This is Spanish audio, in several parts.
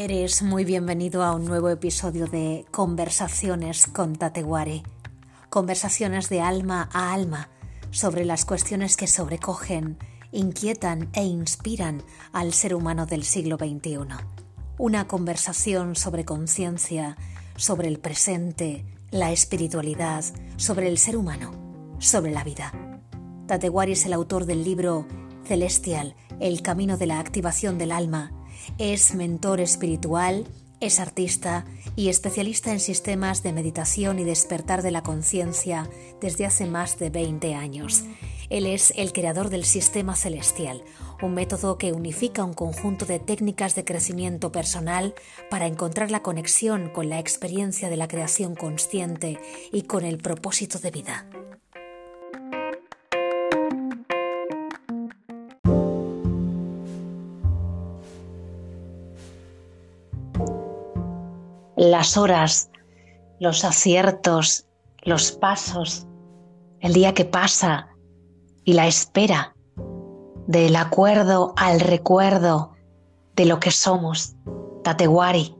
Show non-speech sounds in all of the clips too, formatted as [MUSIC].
Eres muy bienvenido a un nuevo episodio de Conversaciones con Tatewari. Conversaciones de alma a alma sobre las cuestiones que sobrecogen, inquietan e inspiran al ser humano del siglo XXI. Una conversación sobre conciencia, sobre el presente, la espiritualidad, sobre el ser humano, sobre la vida. Tatewari es el autor del libro Celestial, El camino de la activación del alma. Es mentor espiritual, es artista y especialista en sistemas de meditación y despertar de la conciencia desde hace más de 20 años. Él es el creador del Sistema Celestial, un método que unifica un conjunto de técnicas de crecimiento personal para encontrar la conexión con la experiencia de la creación consciente y con el propósito de vida. Las horas, los aciertos, los pasos, el día que pasa y la espera del acuerdo al recuerdo de lo que somos, Tatewari.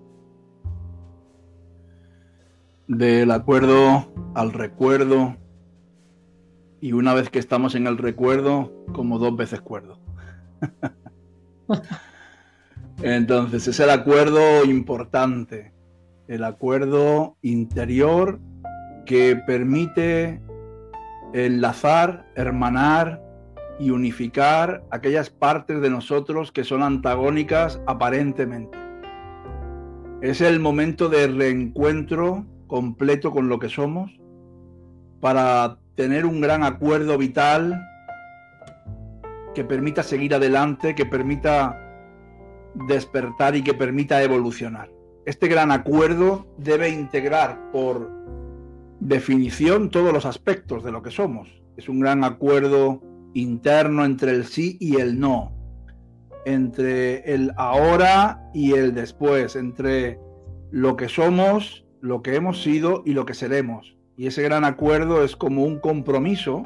Del acuerdo al recuerdo y una vez que estamos en el recuerdo, como dos veces cuerdo. [LAUGHS] Entonces es el acuerdo importante, el acuerdo interior que permite enlazar, hermanar y unificar aquellas partes de nosotros que son antagónicas aparentemente. Es el momento de reencuentro completo con lo que somos para tener un gran acuerdo vital que permita seguir adelante, que permita despertar y que permita evolucionar. Este gran acuerdo debe integrar por definición todos los aspectos de lo que somos. Es un gran acuerdo interno entre el sí y el no, entre el ahora y el después, entre lo que somos, lo que hemos sido y lo que seremos. Y ese gran acuerdo es como un compromiso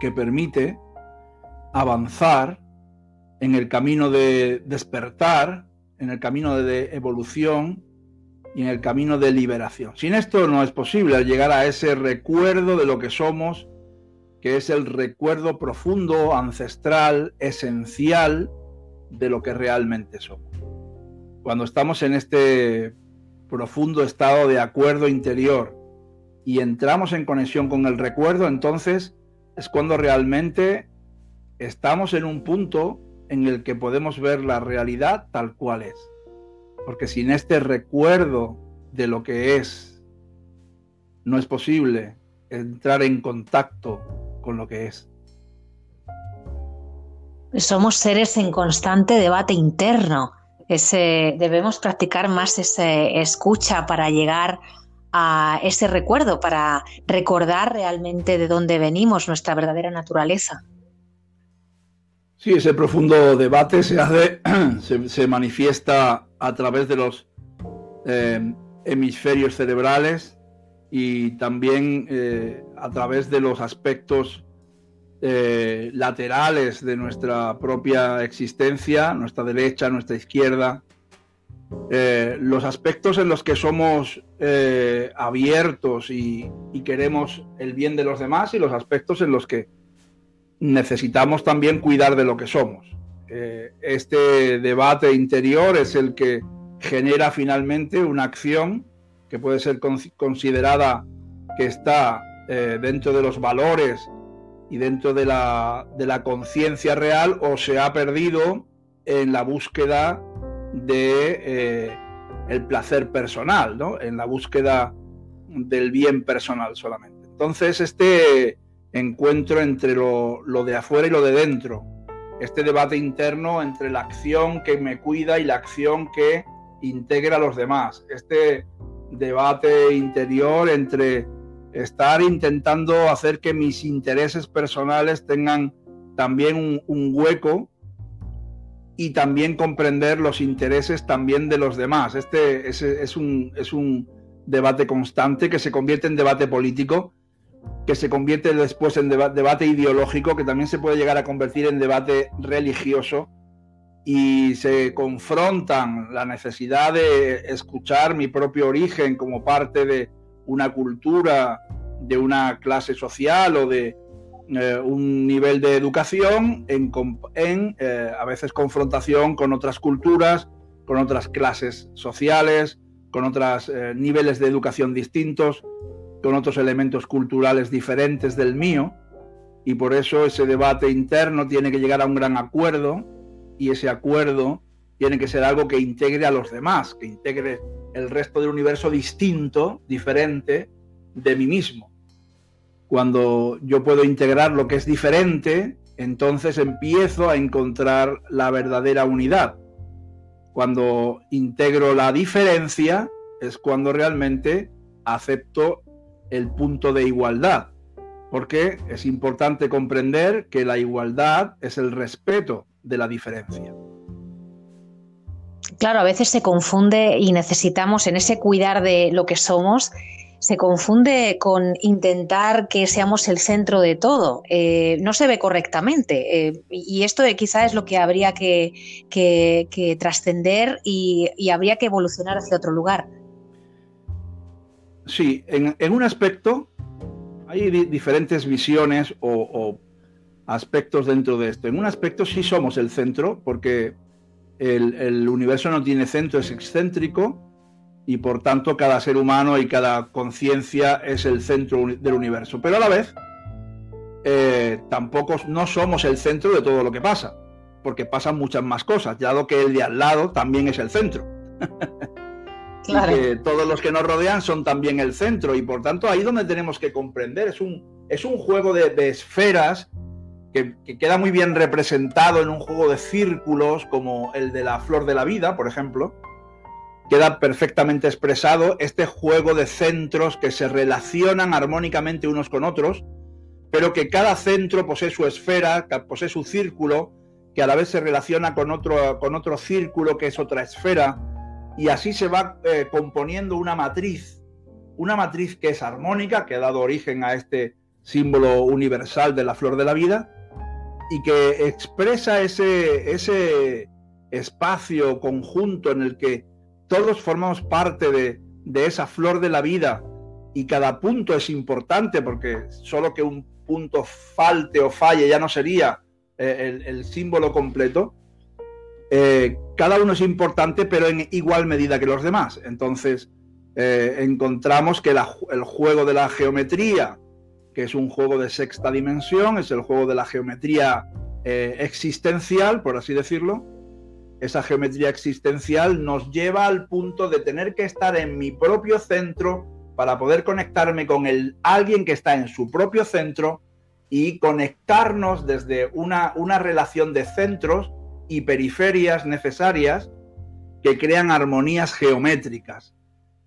que permite avanzar en el camino de despertar en el camino de evolución y en el camino de liberación. Sin esto no es posible llegar a ese recuerdo de lo que somos, que es el recuerdo profundo, ancestral, esencial de lo que realmente somos. Cuando estamos en este profundo estado de acuerdo interior y entramos en conexión con el recuerdo, entonces es cuando realmente estamos en un punto en el que podemos ver la realidad tal cual es. Porque sin este recuerdo de lo que es, no es posible entrar en contacto con lo que es. Somos seres en constante debate interno. Ese, debemos practicar más esa escucha para llegar a ese recuerdo, para recordar realmente de dónde venimos, nuestra verdadera naturaleza. Sí, ese profundo debate se hace, [CLEARS THROAT] se, manifiesta a través de los eh, hemisferios cerebrales y también eh, a través de los aspectos eh, laterales de nuestra propia existencia, nuestra derecha, nuestra izquierda, los aspectos en los que somos abiertos y queremos el bien de los demás y los aspectos en los que necesitamos también cuidar de lo que somos. Eh, este debate interior es el que genera finalmente una acción que puede ser considerada que está eh, dentro de los valores y dentro de la, de la conciencia real o se ha perdido en la búsqueda de eh, el placer personal, ¿no? en la búsqueda del bien personal solamente. Entonces, este, encuentro entre lo, de afuera y lo de dentro. Este debate interno entre la acción que me cuida y la acción que integra a los demás. Este debate interior entre estar intentando hacer que mis intereses personales tengan también un, hueco y también comprender los intereses también de los demás. Este es, un, es un debate constante que se convierte en debate político que se convierte después en debate ideológico, que también se puede llegar a convertir en debate religioso y se confrontan la necesidad de escuchar mi propio origen como parte de una cultura, de una clase social o de eh, un nivel de educación en, eh, a veces confrontación con otras culturas, con otras clases sociales, con otros eh, niveles de educación distintos, con otros elementos culturales diferentes del mío, y por eso ese debate interno tiene que llegar a un gran acuerdo, y ese acuerdo tiene que ser algo que integre a los demás, que integre el resto del universo distinto, diferente de mí mismo. Cuando yo puedo integrar lo que es diferente, entonces empiezo a encontrar la verdadera unidad. Cuando integro la diferencia es cuando realmente acepto el punto de igualdad, porque es importante comprender que la igualdad es el respeto de la diferencia. Claro, a veces se confunde y necesitamos en ese cuidar de lo que somos, se confunde con intentar que seamos el centro de todo. Eh, no se ve correctamente. Eh, y esto quizá es lo que habría que, trascender y, habría que evolucionar hacia otro lugar. Sí, en, un aspecto hay diferentes visiones o, aspectos dentro de esto. En un aspecto sí somos el centro, porque el universo no tiene centro, es excéntrico y por tanto cada ser humano y cada conciencia es el centro del universo. Pero a la vez, eh, tampoco no somos el centro de todo lo que pasa, porque pasan muchas más cosas, dado que el de al lado también es el centro. [LAUGHS] Claro. todos los que nos rodean son también el centro. Y por tanto ahí donde tenemos que comprender, es un, es un juego de, esferas que, que, queda muy bien representado en un juego de círculos como el de la flor de la vida, por ejemplo, queda perfectamente expresado este juego de centros que se relacionan armónicamente unos con otros, pero que cada centro posee su esfera, posee su círculo, que a la vez se relaciona con otro, con otro círculo que es otra esfera, y así se va eh, componiendo una matriz, una matriz que es armónica, que ha dado origen a este símbolo universal de la flor de la vida, y que expresa ese, ese espacio conjunto en el que todos formamos parte de, esa flor de la vida y cada punto es importante porque solo que un punto falte o falle ya no sería eh, el, símbolo completo. Eh, cada uno es importante, pero en igual medida que los demás. Entonces, eh, encontramos que el juego de la geometría, que es un juego de sexta dimensión, es el juego de la geometría existencial, por así decirlo, esa geometría existencial nos lleva al punto de tener que estar en mi propio centro para poder conectarme con el alguien que está en su propio centro y conectarnos desde una, una relación de centros y periferias necesarias que crean armonías geométricas.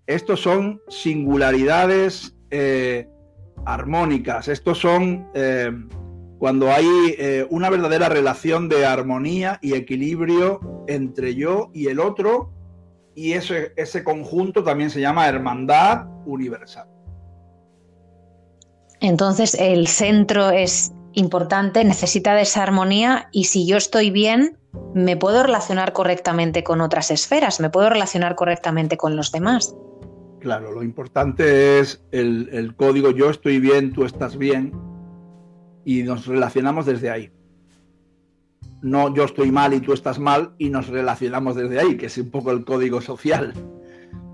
Estos son singularidades eh, armónicas, estos son eh, cuando hay eh, una verdadera relación de armonía y equilibrio entre yo y el otro, y ese, ese conjunto también se llama hermandad universal. Entonces el centro es importante, necesita de esa armonía y si yo estoy bien, me puedo relacionar correctamente con otras esferas, me puedo relacionar correctamente con los demás. Claro, lo importante es el, el código yo estoy bien, tú estás bien, y nos relacionamos desde ahí. No yo estoy mal y tú estás mal y nos relacionamos desde ahí, que es un poco el código social.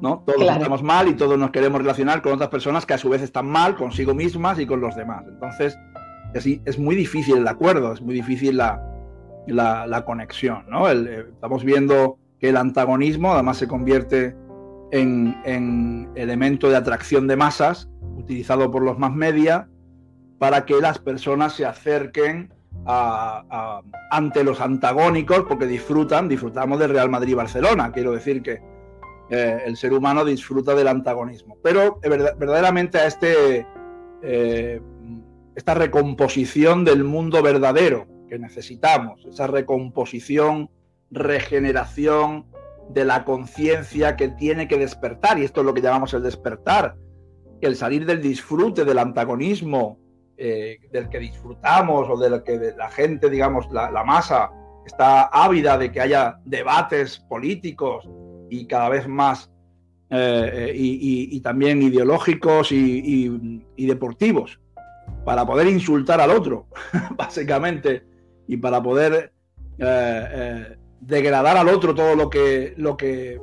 ¿no? Todos estamos mal y todos nos queremos relacionar con otras personas que a su vez están mal consigo mismas y con los demás. Entonces, es, es muy difícil el acuerdo, es muy difícil la, la, conexión. ¿no? Eh, estamos viendo que el antagonismo además se convierte en, en elemento de atracción de masas utilizado por los más media para que las personas se acerquen ante los antagónicos porque disfrutan, disfrutamos del Real Madrid-Barcelona. Quiero decir que eh, el ser humano disfruta del antagonismo. Pero eh, verdaderamente a este, esta recomposición del mundo verdadero necesitamos, esa recomposición, regeneración de la conciencia que tiene que despertar, y esto es lo que llamamos el despertar, el salir del disfrute del antagonismo eh, del que disfrutamos o del que la gente, digamos, la, masa está ávida de que haya debates políticos y cada vez más eh, y, también ideológicos y, deportivos para poder insultar al otro, [LAUGHS] básicamente, y para poder eh, eh, degradar al otro todo lo que, lo que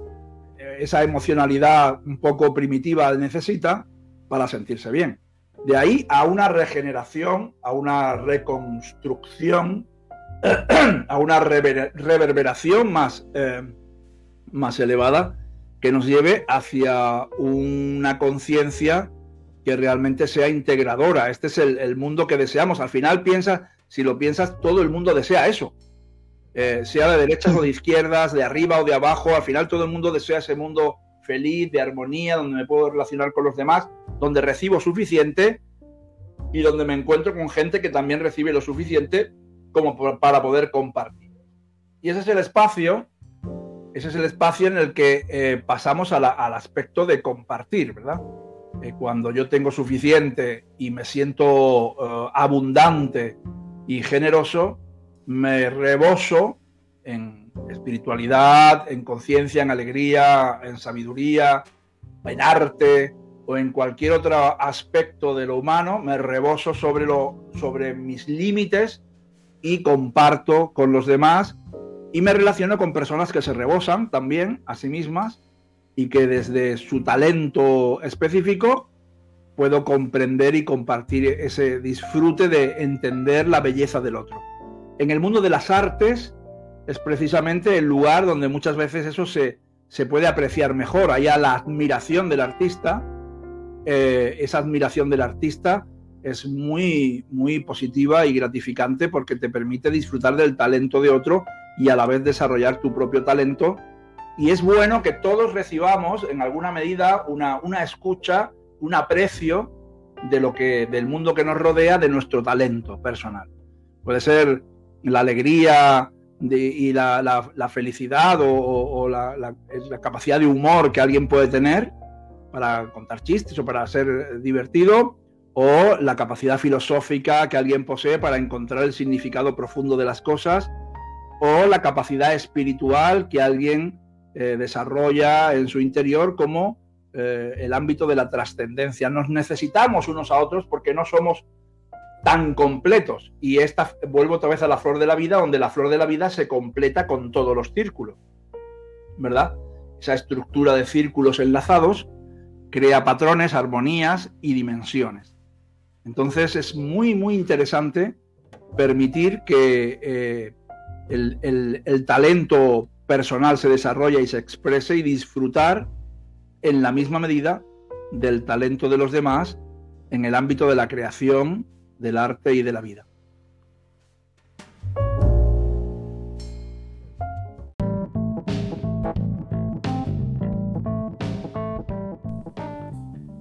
esa emocionalidad un poco primitiva necesita para sentirse bien. De ahí a una regeneración, a una reconstrucción, [CLEARS THROAT] a una reverberación más, más elevada que nos lleve hacia una conciencia que realmente sea integradora. Este es el, mundo que deseamos. Al final piensa, si lo piensas, todo el mundo desea eso. Eh, sea de derechas o de izquierdas, de arriba o de abajo, al final todo el mundo desea ese mundo feliz, de armonía, donde me puedo relacionar con los demás, donde recibo suficiente y donde me encuentro con gente que también recibe lo suficiente como para poder compartir. Y ese es el espacio ese es el espacio en el que eh, pasamos al aspecto de compartir, ¿verdad? Eh, cuando yo tengo suficiente y me siento eh, abundante y generoso, me reboso en espiritualidad, en conciencia, en alegría, en sabiduría, en arte o en cualquier otro aspecto de lo humano, me reboso sobre, lo, sobre mis límites y comparto con los demás y me relaciono con personas que se rebosan también a sí mismas y que desde su talento específico puedo comprender y compartir ese disfrute de entender la belleza del otro. En el mundo de las artes es precisamente el lugar donde muchas veces eso se, se puede apreciar mejor. Allá la admiración del artista, eh, esa admiración del artista es muy, muy positiva y gratificante porque te permite disfrutar del talento de otro y a la vez desarrollar tu propio talento. Y es bueno que todos recibamos en alguna medida una, una escucha, un aprecio de lo que, del mundo que nos rodea, de nuestro talento personal. Puede ser la alegría y la, felicidad o, la, la, capacidad de humor que alguien puede tener para contar chistes o para ser divertido, o la capacidad filosófica que alguien posee para encontrar el significado profundo de las cosas o la capacidad espiritual que alguien eh, desarrolla en su interior como eh, el ámbito de la trascendencia. Nos necesitamos unos a otros porque no somos tan completos. Y esta, vuelvo otra vez a la flor de la vida, donde la flor de la vida se completa con todos los círculos. ¿Verdad? Esa estructura de círculos enlazados crea patrones, armonías y dimensiones. Entonces es muy, muy interesante permitir que eh, el, talento personal se desarrolla y se exprese y disfrutar en la misma medida del talento de los demás en el ámbito de la creación, del arte y de la vida.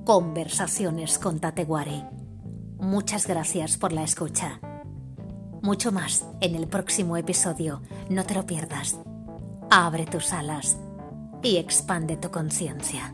Conversaciones con Tateguari. Muchas gracias por la escucha. Mucho más en el próximo episodio. No te lo pierdas. Abre tus alas y expande tu conciencia.